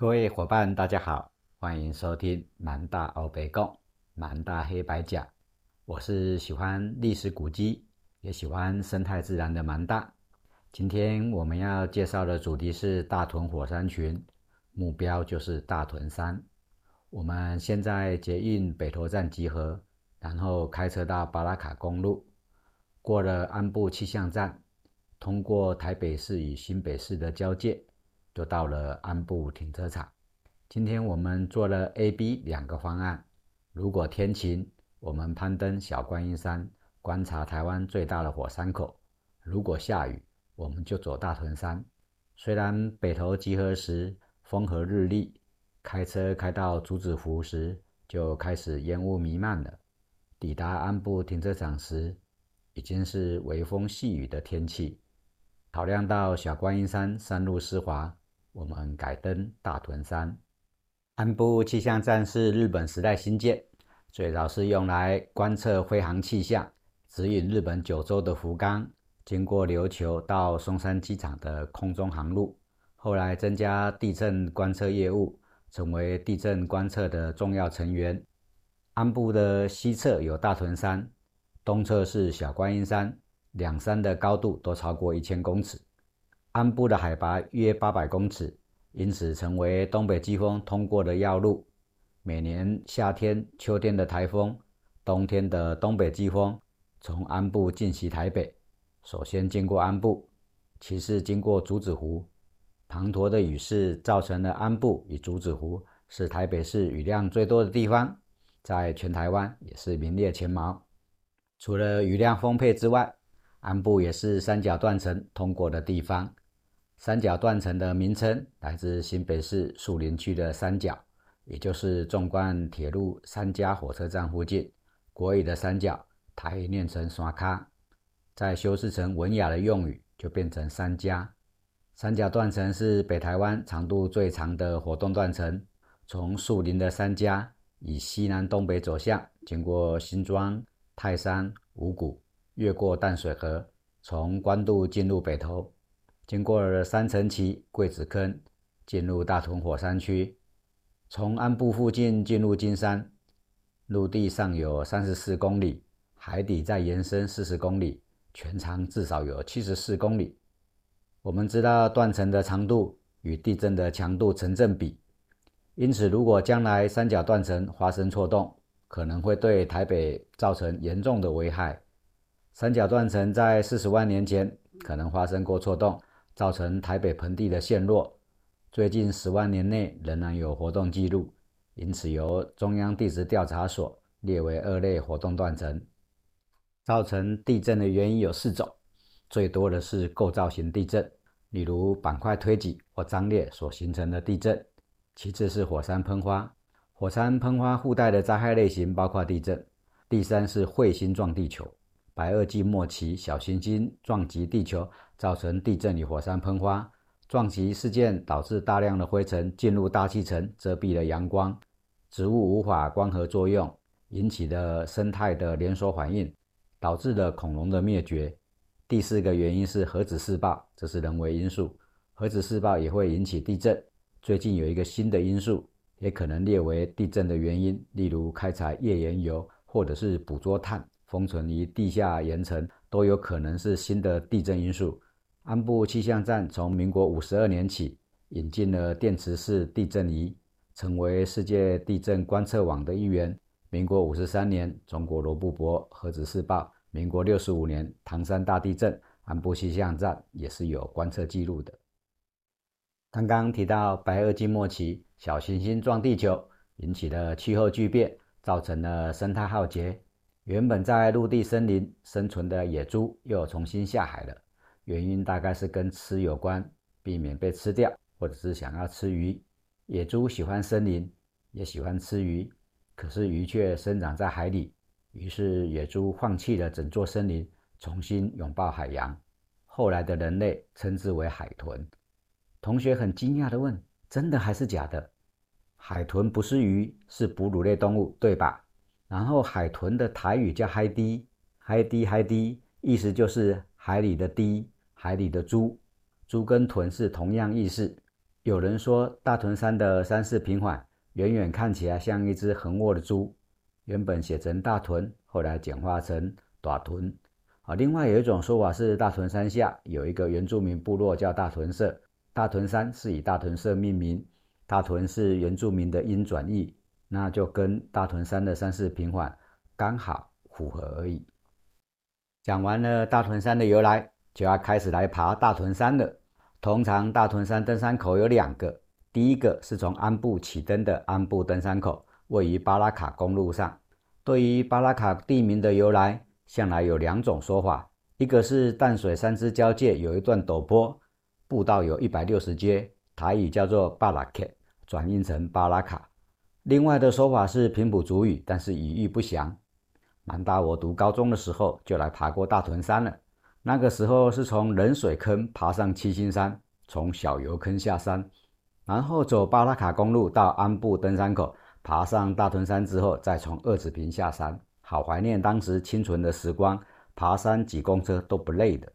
各位伙伴，大家好，欢迎收听南大欧北共南大黑白讲。我是喜欢历史古迹，也喜欢生态自然的蛮大。今天我们要介绍的主题是大屯火山群，目标就是大屯山。我们现在捷运北投站集合，然后开车到巴拉卡公路，过了安部气象站，通过台北市与新北市的交界。就到了安部停车场。今天我们做了 A、B 两个方案。如果天晴，我们攀登小观音山，观察台湾最大的火山口；如果下雨，我们就走大屯山。虽然北投集合时风和日丽，开车开到竹子湖时就开始烟雾弥漫了。抵达安部停车场时，已经是微风细雨的天气。考量到小观音山山路湿滑。我们改登大屯山。安部气象站是日本时代新建，最早是用来观测飞航气象、指引日本九州的福冈，经过琉球到松山机场的空中航路。后来增加地震观测业务，成为地震观测的重要成员。安部的西侧有大屯山，东侧是小观音山，两山的高度都超过一千公尺。安部的海拔约八百公尺，因此成为东北季风通过的要路。每年夏天、秋天的台风，冬天的东北季风从安部进袭台北，首先经过安部，其次经过竹子湖。滂沱的雨势造成了安部与竹子湖是台北市雨量最多的地方，在全台湾也是名列前茅。除了雨量丰沛之外，安部也是三角断层通过的地方。三角断层的名称来自新北市树林区的三角，也就是纵贯铁路三家火车站附近。国语的三角，台语念成刷卡，再修饰成文雅的用语，就变成三家。三角断层是北台湾长度最长的活动断层，从树林的三家以西南东北走向，经过新庄、泰山、五股，越过淡水河，从关渡进入北投。经过了三层崎、桂子坑，进入大屯火山区。从安部附近进入金山，陆地上有三十四公里，海底再延伸四十公里，全长至少有七十四公里。我们知道断层的长度与地震的强度成正比，因此如果将来三角断层发生错动，可能会对台北造成严重的危害。三角断层在四十万年前可能发生过错动。造成台北盆地的陷落，最近十万年内仍然有活动记录，因此由中央地质调查所列为二类活动断层。造成地震的原因有四种，最多的是构造型地震，例如板块推挤或张裂所形成的地震；其次是火山喷发，火山喷发附带的灾害类型包括地震；第三是彗星撞地球。白垩纪末期，小行星撞击地球，造成地震与火山喷发。撞击事件导致大量的灰尘进入大气层，遮蔽了阳光，植物无法光合作用，引起的生态的连锁反应，导致了恐龙的灭绝。第四个原因是核子试爆，这是人为因素。核子试爆也会引起地震。最近有一个新的因素，也可能列为地震的原因，例如开采页岩油，或者是捕捉碳。封存于地下岩层都有可能是新的地震因素。安部气象站从民国五十二年起引进了电磁式地震仪，成为世界地震观测网的一员。民国五十三年，中国罗布泊核子试爆；民国六十五年，唐山大地震，安部气象站也是有观测记录的。刚刚提到白垩纪末期小行星撞地球，引起了气候巨变，造成了生态浩劫。原本在陆地森林生存的野猪又重新下海了，原因大概是跟吃有关，避免被吃掉，或者是想要吃鱼。野猪喜欢森林，也喜欢吃鱼，可是鱼却生长在海里，于是野猪放弃了整座森林，重新拥抱海洋。后来的人类称之为海豚。同学很惊讶地问：“真的还是假的？海豚不是鱼，是哺乳类动物，对吧？”然后海豚的台语叫海堤，海堤海堤，意思就是海里的堤，海里的猪。猪跟豚是同样意思。有人说，大屯山的山势平缓，远远看起来像一只横卧的猪。原本写成大屯，后来简化成短屯。啊，另外有一种说法是，大屯山下有一个原住民部落叫大屯社，大屯山是以大屯社命名。大屯是原住民的音转译，那就跟大屯山的山势平缓刚好符合而已。讲完了大屯山的由来，就要开始来爬大屯山了。通常大屯山登山口有两个，第一个是从安布起登的安布登山口，位于巴拉卡公路上。对于巴拉卡地名的由来，向来有两种说法：一个是淡水山之交界有一段陡坡，步道有一百六十阶，台语叫做巴拉克，转音成巴拉卡；另外的说法是平埔族语，但是语义不详。蛮大，我读高中的时候就来爬过大屯山了。那个时候是从冷水坑爬上七星山，从小油坑下山，然后走巴拉卡公路到安布登山口，爬上大屯山之后，再从二子坪下山。好怀念当时清纯的时光，爬山挤公车都不累的。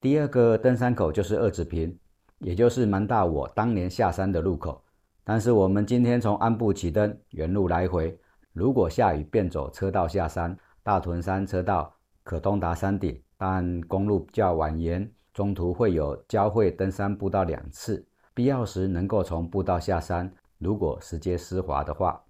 第二个登山口就是二子坪，也就是蛮大我当年下山的路口。但是我们今天从安布起登，原路来回。如果下雨，便走车道下山。大屯山车道可通达山顶，但公路较蜿蜒，中途会有交汇登山步道两次，必要时能够从步道下山。如果石阶湿滑的话，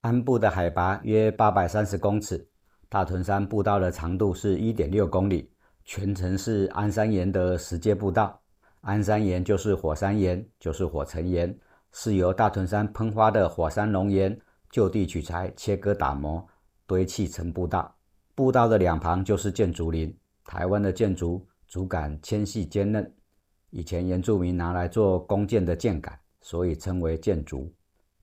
安步的海拔约八百三十公尺，大屯山步道的长度是一点六公里，全程是安山岩的石阶步道。安山岩就是火山岩，就是火成岩，是由大屯山喷发的火山熔岩。就地取材，切割打磨，堆砌成步道。步道的两旁就是建竹林。台湾的建竹竹杆纤细坚韧，以前原住民拿来做弓箭的箭杆，所以称为建竹。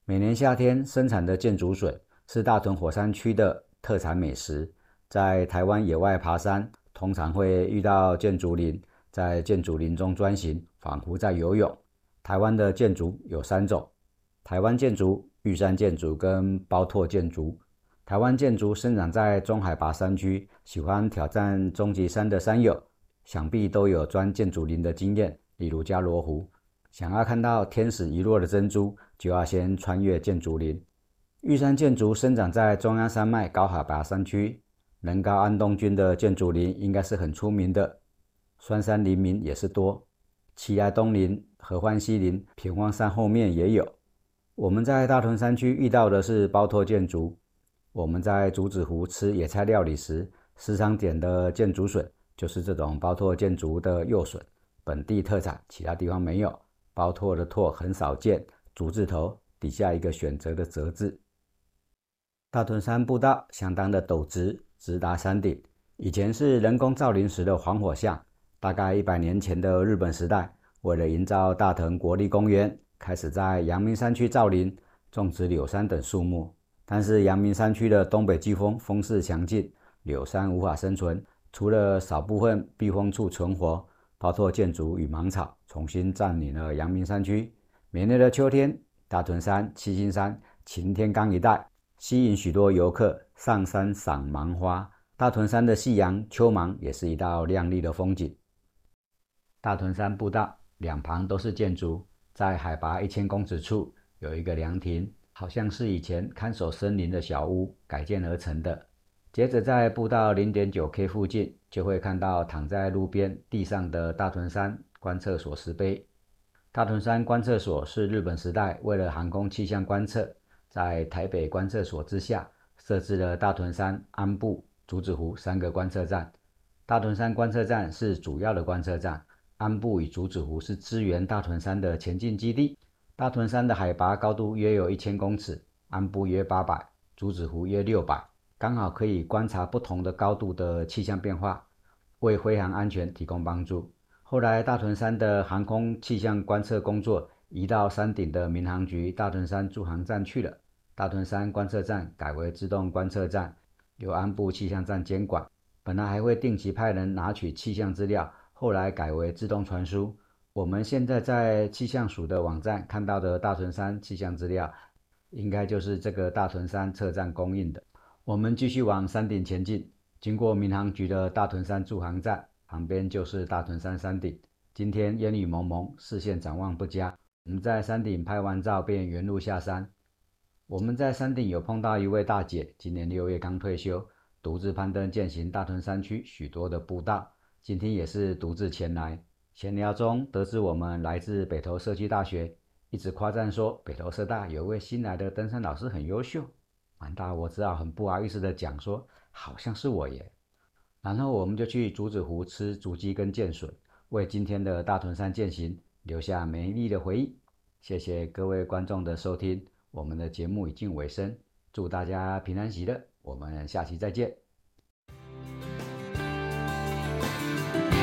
每年夏天生产的建竹笋是大屯火山区的特产美食。在台湾野外爬山，通常会遇到建竹林，在建竹林中专行，仿佛在游泳。台湾的建竹有三种：台湾建竹。玉山箭竹跟包拓箭竹，台湾箭竹生长在中海拔山区，喜欢挑战终极山的山友，想必都有钻箭竹林的经验。例如加罗湖，想要看到天使遗落的珍珠，就要先穿越箭竹林。玉山箭竹生长在中央山脉高海拔山区，能高安东军的箭竹林应该是很出名的，酸山林民也是多。奇来东林、合欢西林、平荒山后面也有。我们在大屯山区遇到的是包拓箭竹。我们在竹子湖吃野菜料理时，时常点的箭竹笋就是这种包拓箭竹的幼笋，本地特产，其他地方没有。包拓的拓很少见，竹字头底下一个选择的择字。大屯山步道相当的陡直，直达山顶。以前是人工造林时的防火巷。大概一百年前的日本时代，为了营造大屯国立公园。开始在阳明山区造林，种植柳杉等树木，但是阳明山区的东北季风风势强劲，柳杉无法生存，除了少部分避风处存活，包括建筑与芒草重新占领了阳明山区。每年的秋天，大屯山、七星山、擎天岗一带吸引许多游客上山赏芒花。大屯山的夕阳秋芒也是一道亮丽的风景。大屯山步道两旁都是建筑。在海拔一千公尺处有一个凉亭，好像是以前看守森林的小屋改建而成的。接着在步道零点九 K 附近，就会看到躺在路边地上的大屯山观测所石碑。大屯山观测所是日本时代为了航空气象观测，在台北观测所之下设置了大屯山、安部、竹子湖三个观测站。大屯山观测站是主要的观测站。安部与竹子湖是支援大屯山的前进基地。大屯山的海拔高度约有一千公尺，安部约八百，竹子湖约六百，刚好可以观察不同的高度的气象变化，为飞航安全提供帮助。后来，大屯山的航空气象观测工作移到山顶的民航局大屯山驻航站去了。大屯山观测站改为自动观测站，由安部气象站监管。本来还会定期派人拿取气象资料。后来改为自动传输。我们现在在气象署的网站看到的大屯山气象资料，应该就是这个大屯山测站供应的。我们继续往山顶前进，经过民航局的大屯山驻航站，旁边就是大屯山山顶。今天烟雨蒙蒙，视线展望不佳。我们在山顶拍完照，便原路下山。我们在山顶有碰到一位大姐，今年六月刚退休，独自攀登践行大屯山区许多的步道。今天也是独自前来。闲聊中得知我们来自北投社区大学，一直夸赞说北投社大有位新来的登山老师很优秀。完大，我只好很不好意思的讲说，好像是我耶。然后我们就去竹子湖吃竹鸡跟剑笋，为今天的大屯山践行留下美丽的回忆。谢谢各位观众的收听。我们的节目已近尾声，祝大家平安喜乐，我们下期再见。Thank you.